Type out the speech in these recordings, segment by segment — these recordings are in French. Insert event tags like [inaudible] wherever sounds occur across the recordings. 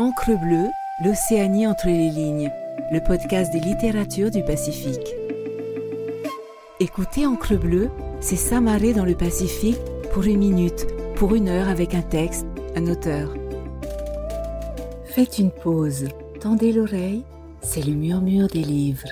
Encre bleue, l'Océanie entre les lignes, le podcast des littératures du Pacifique. Écoutez Encre bleue, c'est s'amarrer dans le Pacifique pour une minute, pour une heure avec un texte, un auteur. Faites une pause, tendez l'oreille, c'est le murmure des livres.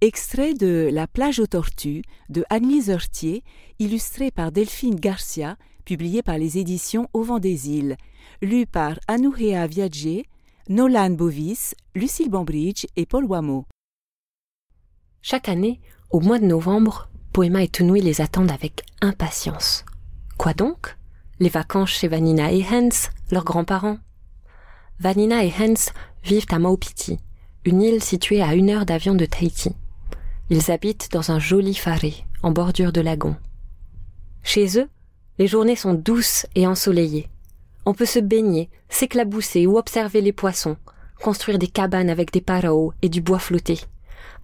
Extrait de La plage aux tortues de Anne-Lise Heurtier, illustré par Delphine Garcia, publié par les éditions Au vent des îles, lu par Anouhea Viadje, Nolan Bovis, Lucille Bambridge et Paul Wameau. Chaque année, au mois de novembre, Poema et Tunui les attendent avec impatience. Quoi donc? Les vacances chez Vanina et Hans, leurs grands-parents. Vanina et Hans vivent à Maupiti, une île située à une heure d'avion de Tahiti. Ils habitent dans un joli faré, en bordure de lagon. Chez eux, les journées sont douces et ensoleillées. On peut se baigner, s'éclabousser ou observer les poissons, construire des cabanes avec des paraos et du bois flotté,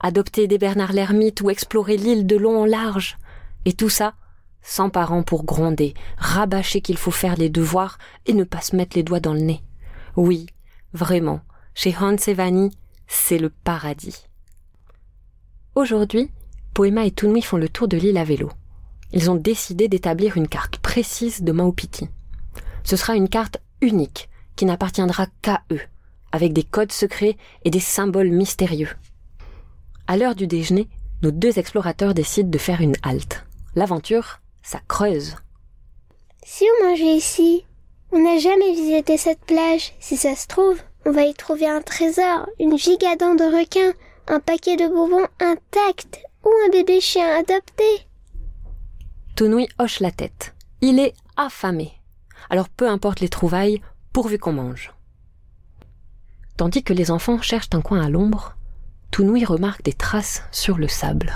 adopter des Bernard l'ermite ou explorer l'île de long en large. Et tout ça, sans parents pour gronder, rabâcher qu'il faut faire les devoirs et ne pas se mettre les doigts dans le nez. Oui, vraiment, chez Hans et Vanny, c'est le paradis. Aujourd'hui, Poema et Tunui font le tour de l'île à vélo. Ils ont décidé d'établir une carte précise de Maupiti. Ce sera une carte unique, qui n'appartiendra qu'à eux, avec des codes secrets et des symboles mystérieux. À l'heure du déjeuner, nos deux explorateurs décident de faire une halte. L'aventure, ça creuse. Si on mangeait ici, on n'a jamais visité cette plage. Si ça se trouve, on va y trouver un trésor, une gigadent de requins, un paquet de bonbons intact ou un bébé chien adopté. Tonoui hoche la tête. Il est affamé. Alors peu importe les trouvailles, pourvu qu'on mange. Tandis que les enfants cherchent un coin à l'ombre, Tounoui remarque des traces sur le sable.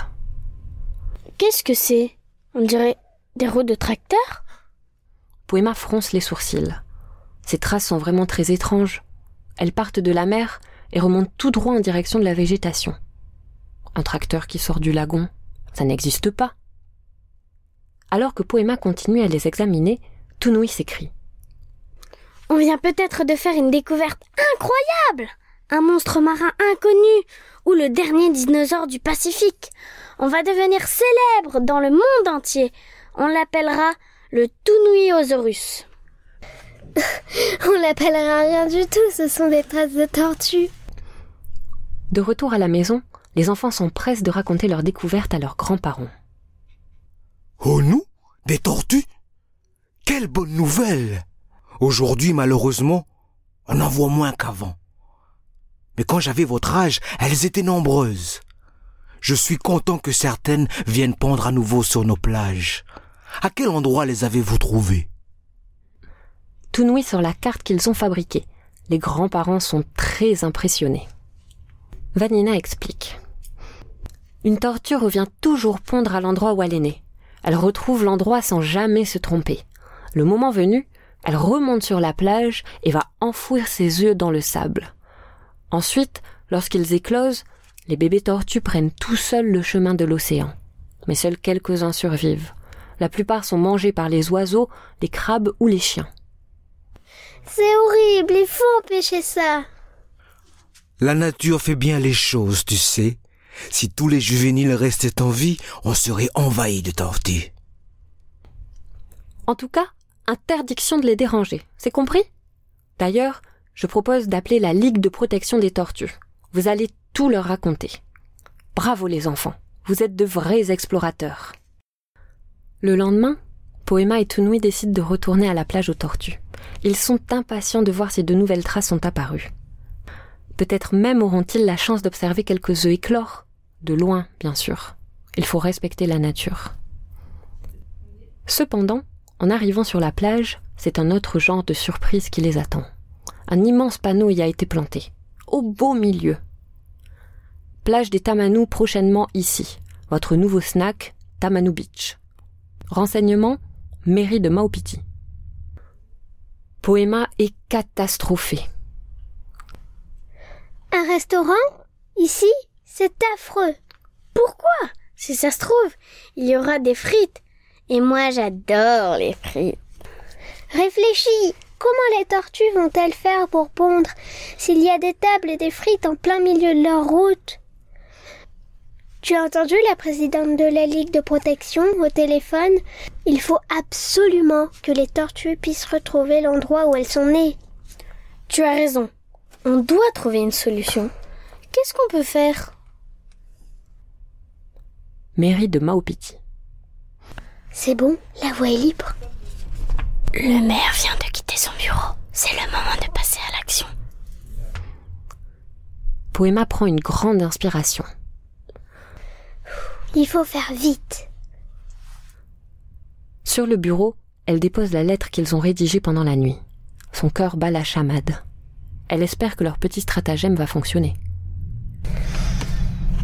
Qu'est-ce que c'est? On dirait des roues de tracteur? Poema fronce les sourcils. Ces traces sont vraiment très étranges. Elles partent de la mer et remontent tout droit en direction de la végétation. Un tracteur qui sort du lagon, ça n'existe pas. Alors que Poema continue à les examiner, Tounoui s'écrie. On vient peut-être de faire une découverte incroyable Un monstre marin inconnu ou le dernier dinosaure du Pacifique. On va devenir célèbre dans le monde entier. On l'appellera le Tunuiosaurus. [laughs] On l'appellera rien du tout, ce sont des traces de tortues. De retour à la maison, les enfants s'empressent de raconter leur découverte à leurs grands-parents. Oh nous Des tortues? Quelle bonne nouvelle Aujourd'hui, malheureusement, on en voit moins qu'avant. Mais quand j'avais votre âge, elles étaient nombreuses. Je suis content que certaines viennent pondre à nouveau sur nos plages. À quel endroit les avez-vous trouvées? Tounoui sur la carte qu'ils ont fabriquée. Les grands-parents sont très impressionnés. Vanina explique. Une tortue revient toujours pondre à l'endroit où elle est née. Elle retrouve l'endroit sans jamais se tromper. Le moment venu, elle remonte sur la plage et va enfouir ses œufs dans le sable. Ensuite, lorsqu'ils éclosent, les bébés tortues prennent tout seuls le chemin de l'océan. Mais seuls quelques-uns survivent. La plupart sont mangés par les oiseaux, les crabes ou les chiens. C'est horrible, il faut empêcher ça. La nature fait bien les choses, tu sais. Si tous les juvéniles restaient en vie, on serait envahi de tortues. En tout cas, interdiction de les déranger. C'est compris? D'ailleurs, je propose d'appeler la Ligue de protection des tortues. Vous allez tout leur raconter. Bravo les enfants, vous êtes de vrais explorateurs. Le lendemain, Poema et Tunui décident de retourner à la plage aux tortues. Ils sont impatients de voir si de nouvelles traces sont apparues. Peut-être même auront-ils la chance d'observer quelques œufs éclore. De loin, bien sûr. Il faut respecter la nature. Cependant, en arrivant sur la plage, c'est un autre genre de surprise qui les attend. Un immense panneau y a été planté, au beau milieu. Plage des Tamanous prochainement ici. Votre nouveau snack, Tamanou Beach. Renseignement, mairie de Maupiti. Poema est catastrophé. Un restaurant? Ici? C'est affreux. Pourquoi? Si ça se trouve, il y aura des frites. Et moi j'adore les frites. Réfléchis Comment les tortues vont-elles faire pour pondre s'il y a des tables et des frites en plein milieu de leur route? Tu as entendu la présidente de la Ligue de protection au téléphone? Il faut absolument que les tortues puissent retrouver l'endroit où elles sont nées. Tu as raison. On doit trouver une solution. Qu'est-ce qu'on peut faire? Mairie de Maupiti. C'est bon, la voie est libre. Le maire vient de quitter son bureau. C'est le moment de passer à l'action. Poema prend une grande inspiration. Il faut faire vite. Sur le bureau, elle dépose la lettre qu'ils ont rédigée pendant la nuit. Son cœur bat la chamade. Elle espère que leur petit stratagème va fonctionner.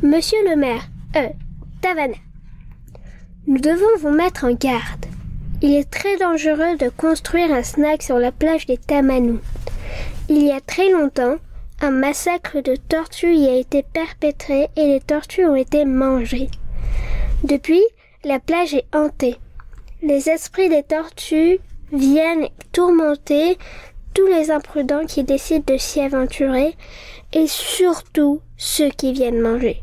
Monsieur le maire, euh, Tavana, nous devons vous mettre en garde. Il est très dangereux de construire un snack sur la plage des Tamanous. Il y a très longtemps, un massacre de tortues y a été perpétré et les tortues ont été mangées. Depuis, la plage est hantée. Les esprits des tortues viennent tourmenter tous les imprudents qui décident de s'y aventurer et surtout ceux qui viennent manger.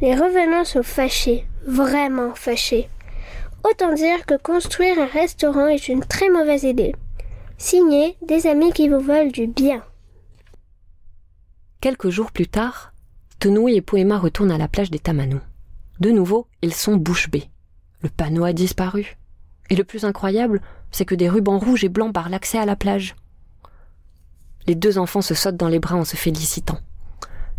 Les revenants sont fâchés, vraiment fâchés. Autant dire que construire un restaurant est une très mauvaise idée. Signé des amis qui vous veulent du bien. Quelques jours plus tard, Tenoui et Poema retournent à la plage des Tamanous. De nouveau, ils sont bouche bée. Le panneau a disparu. Et le plus incroyable, c'est que des rubans rouges et blancs barrent l'accès à la plage. Les deux enfants se sautent dans les bras en se félicitant.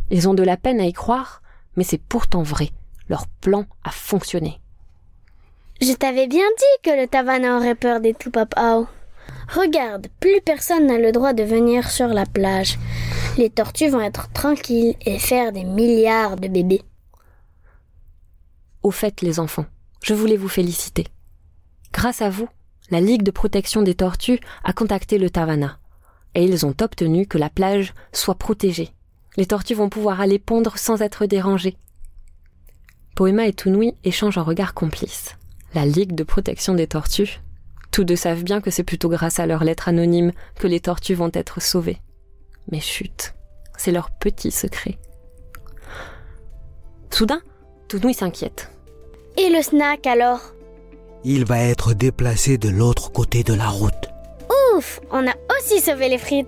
Ils ont de la peine à y croire, mais c'est pourtant vrai. Leur plan a fonctionné. Je t'avais bien dit que le Tavana aurait peur des Tupapao. Regarde, plus personne n'a le droit de venir sur la plage. Les tortues vont être tranquilles et faire des milliards de bébés. Au fait, les enfants, je voulais vous féliciter. Grâce à vous, la Ligue de protection des tortues a contacté le Tavana. Et ils ont obtenu que la plage soit protégée. Les tortues vont pouvoir aller pondre sans être dérangées. Poema et Tunui échangent un regard complice la Ligue de protection des tortues. Tous deux savent bien que c'est plutôt grâce à leur lettre anonyme que les tortues vont être sauvées. Mais chut, c'est leur petit secret. Soudain, Tounoui s'inquiète. Et le snack alors? Il va être déplacé de l'autre côté de la route. Ouf, on a aussi sauvé les frites.